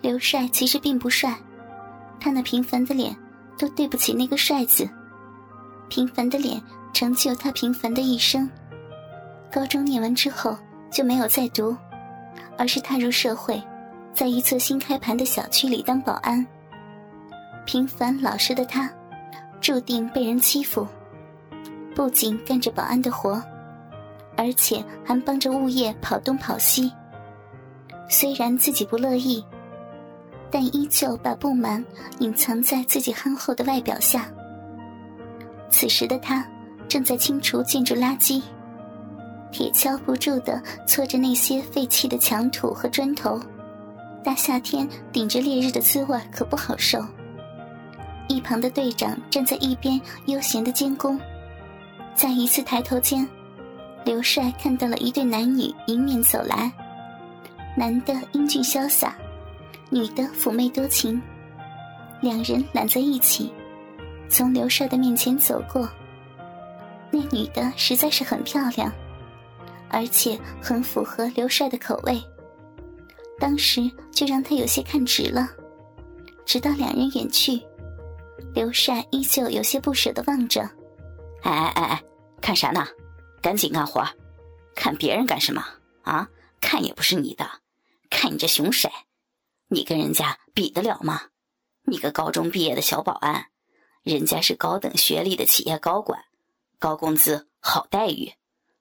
刘帅其实并不帅，他那平凡的脸都对不起那个帅字。平凡的脸成就他平凡的一生。高中念完之后就没有再读，而是踏入社会，在一座新开盘的小区里当保安。平凡老实的他，注定被人欺负。不仅干着保安的活，而且还帮着物业跑东跑西。虽然自己不乐意，但依旧把不满隐藏在自己憨厚的外表下。此时的他正在清除建筑垃圾，铁锹不住地搓着那些废弃的墙土和砖头。大夏天顶着烈日的滋味可不好受。一旁的队长站在一边悠闲的监工，在一次抬头间，刘帅看到了一对男女迎面走来，男的英俊潇洒，女的妩媚多情，两人揽在一起，从刘帅的面前走过。那女的实在是很漂亮，而且很符合刘帅的口味，当时就让他有些看直了，直到两人远去。刘帅依旧有些不舍的望着，哎哎哎哎，看啥呢？赶紧干活，看别人干什么啊？看也不是你的，看你这熊色，你跟人家比得了吗？你个高中毕业的小保安，人家是高等学历的企业高管，高工资好待遇，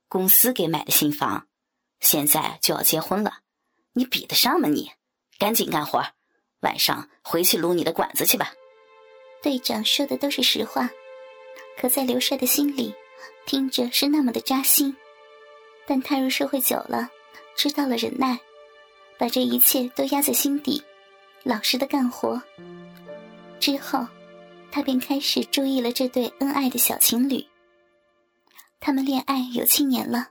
公司给买的新房，现在就要结婚了，你比得上吗？你赶紧干活，晚上回去撸你的管子去吧。队长说的都是实话，可在刘帅的心里，听着是那么的扎心。但踏入社会久了，知道了忍耐，把这一切都压在心底，老实的干活。之后，他便开始注意了这对恩爱的小情侣。他们恋爱有七年了，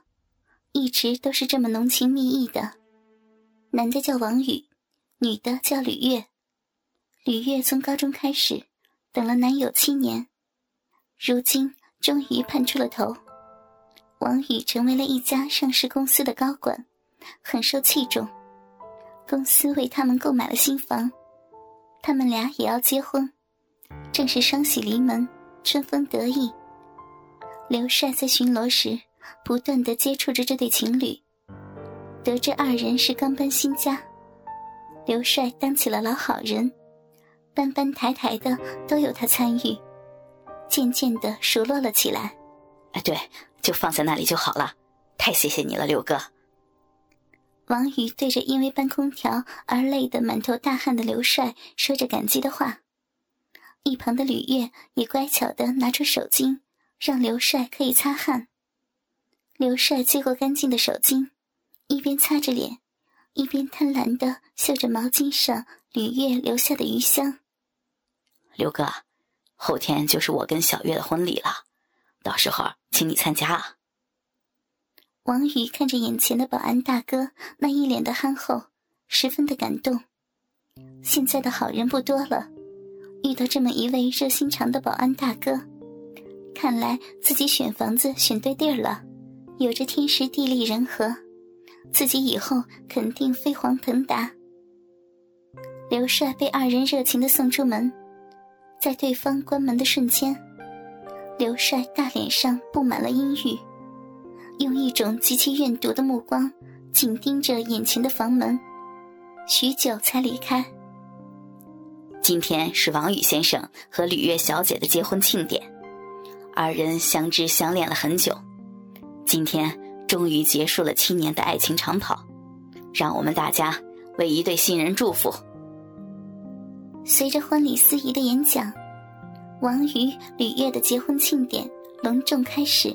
一直都是这么浓情蜜意的。男的叫王宇，女的叫吕月。吕月从高中开始。等了男友七年，如今终于盼出了头。王宇成为了一家上市公司的高管，很受器重。公司为他们购买了新房，他们俩也要结婚，正是双喜临门，春风得意。刘帅在巡逻时，不断的接触着这对情侣，得知二人是刚搬新家，刘帅当起了老好人。搬搬抬抬的都有他参与，渐渐的熟络了起来。哎，对，就放在那里就好了。太谢谢你了，六哥。王宇对着因为搬空调而累得满头大汗的刘帅说着感激的话。一旁的吕月也乖巧的拿出手巾，让刘帅可以擦汗。刘帅接过干净的手巾，一边擦着脸，一边贪婪的嗅着毛巾上吕月留下的余香。刘哥，后天就是我跟小月的婚礼了，到时候请你参加啊。王宇看着眼前的保安大哥那一脸的憨厚，十分的感动。现在的好人不多了，遇到这么一位热心肠的保安大哥，看来自己选房子选对地儿了，有着天时地利人和，自己以后肯定飞黄腾达。刘帅被二人热情的送出门。在对方关门的瞬间，刘帅大脸上布满了阴郁，用一种极其怨毒的目光紧盯着眼前的房门，许久才离开。今天是王宇先生和吕月小姐的结婚庆典，二人相知相恋了很久，今天终于结束了七年的爱情长跑，让我们大家为一对新人祝福。随着婚礼司仪的演讲，王宇、吕月的结婚庆典隆重开始。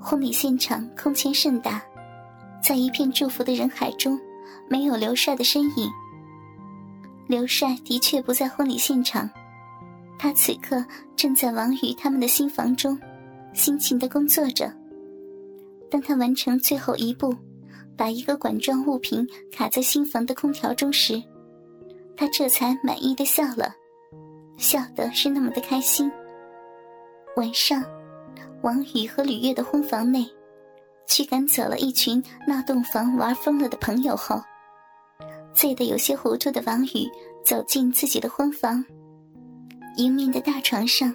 婚礼现场空前盛大，在一片祝福的人海中，没有刘帅的身影。刘帅的确不在婚礼现场，他此刻正在王宇他们的新房中，辛勤的工作着。当他完成最后一步，把一个管状物品卡在新房的空调中时，他这才满意的笑了，笑的是那么的开心。晚上，王宇和吕月的婚房内，驱赶走了一群闹洞房玩疯了的朋友后，醉得有些糊涂的王宇走进自己的婚房，迎面的大床上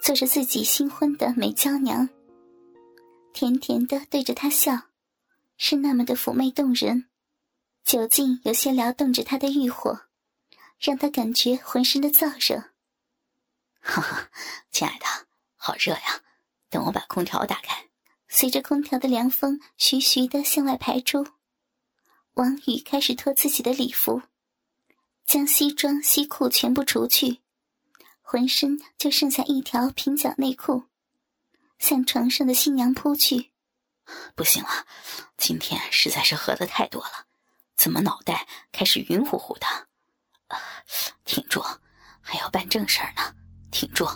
坐着自己新婚的美娇娘，甜甜的对着他笑，是那么的妩媚动人，酒劲有些撩动着他的欲火，让他感觉浑身的燥热。哈哈，亲爱的，好热呀！等我把空调打开。随着空调的凉风徐徐的向外排出，王宇开始脱自己的礼服，将西装西裤全部除去，浑身就剩下一条平角内裤，向床上的新娘扑去。不行了，今天实在是喝的太多了，怎么脑袋开始晕乎乎的？挺住，还要办正事儿呢，挺住。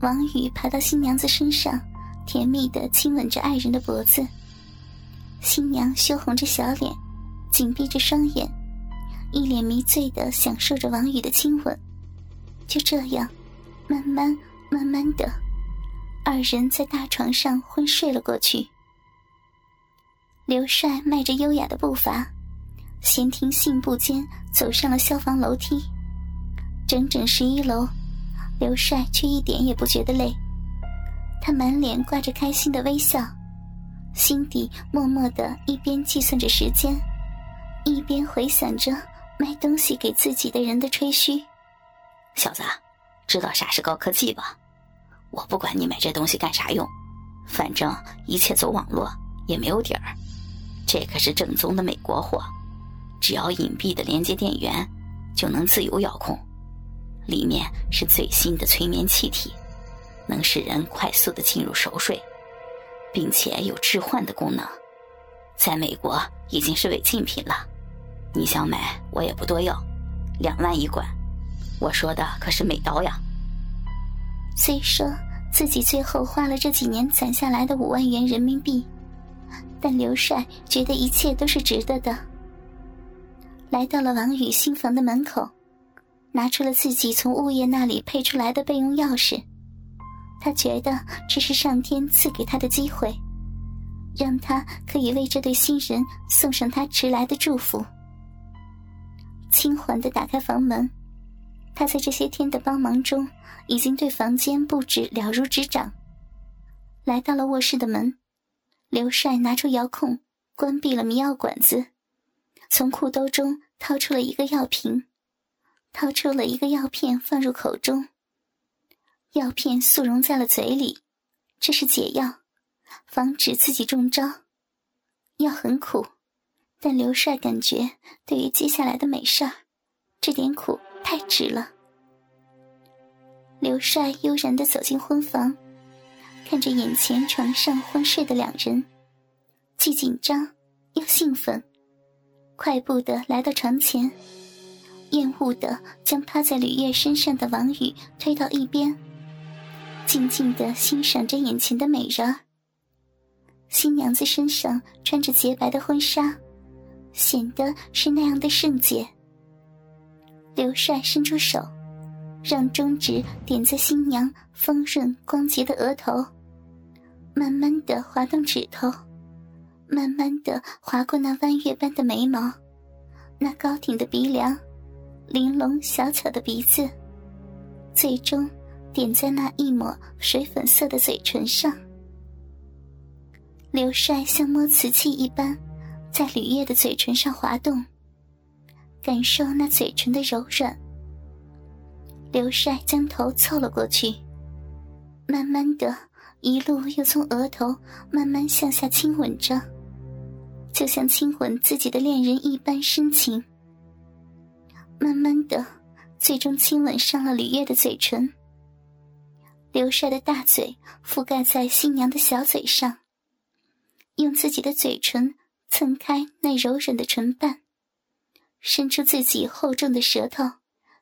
王宇爬到新娘子身上。甜蜜的亲吻着爱人的脖子，新娘羞红着小脸，紧闭着双眼，一脸迷醉的享受着王宇的亲吻。就这样，慢慢慢慢的，二人在大床上昏睡了过去。刘帅迈着优雅的步伐，闲庭信步间走上了消防楼梯。整整十一楼，刘帅却一点也不觉得累。他满脸挂着开心的微笑，心底默默的一边计算着时间，一边回想着卖东西给自己的人的吹嘘。小子，知道啥是高科技吧？我不管你买这东西干啥用，反正一切走网络也没有底儿。这可是正宗的美国货，只要隐蔽的连接电源，就能自由遥控。里面是最新的催眠气体。能使人快速的进入熟睡，并且有置换的功能，在美国已经是违禁品了。你想买，我也不多要，两万一管。我说的可是美刀呀。虽说自己最后花了这几年攒下来的五万元人民币，但刘帅觉得一切都是值得的。来到了王宇新房的门口，拿出了自己从物业那里配出来的备用钥匙。他觉得这是上天赐给他的机会，让他可以为这对新人送上他迟来的祝福。轻缓的打开房门，他在这些天的帮忙中，已经对房间布置了如指掌。来到了卧室的门，刘帅拿出遥控，关闭了迷药管子，从裤兜中掏出了一个药瓶，掏出了一个药片放入口中。药片速溶在了嘴里，这是解药，防止自己中招。药很苦，但刘帅感觉对于接下来的美事儿，这点苦太值了。刘帅悠然的走进婚房，看着眼前床上昏睡的两人，既紧张又兴奋，快步的来到床前，厌恶的将趴在吕月身上的王宇推到一边。静静的欣赏着眼前的美人。新娘子身上穿着洁白的婚纱，显得是那样的圣洁。刘帅伸出手，让中指点在新娘丰润光洁的额头，慢慢的滑动指头，慢慢的划过那弯月般的眉毛，那高挺的鼻梁，玲珑小巧的鼻子，最终。点在那一抹水粉色的嘴唇上，刘帅像摸瓷器一般，在吕叶的嘴唇上滑动，感受那嘴唇的柔软。刘帅将头凑了过去，慢慢的，一路又从额头慢慢向下亲吻着，就像亲吻自己的恋人一般深情。慢慢的，最终亲吻上了吕月的嘴唇。刘帅的大嘴覆盖在新娘的小嘴上，用自己的嘴唇蹭开那柔软的唇瓣，伸出自己厚重的舌头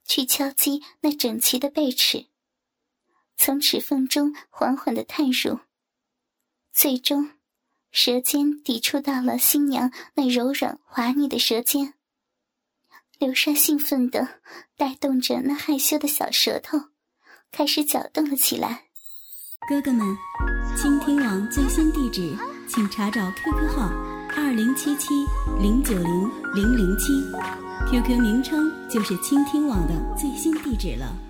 去敲击那整齐的背齿，从齿缝中缓缓的探入，最终，舌尖抵触到了新娘那柔软滑腻的舌尖。刘帅兴奋地带动着那害羞的小舌头。开始搅动了起来。哥哥们，倾听网最新地址，请查找 QQ 号二零七七零九零零零七，QQ 名称就是倾听网的最新地址了。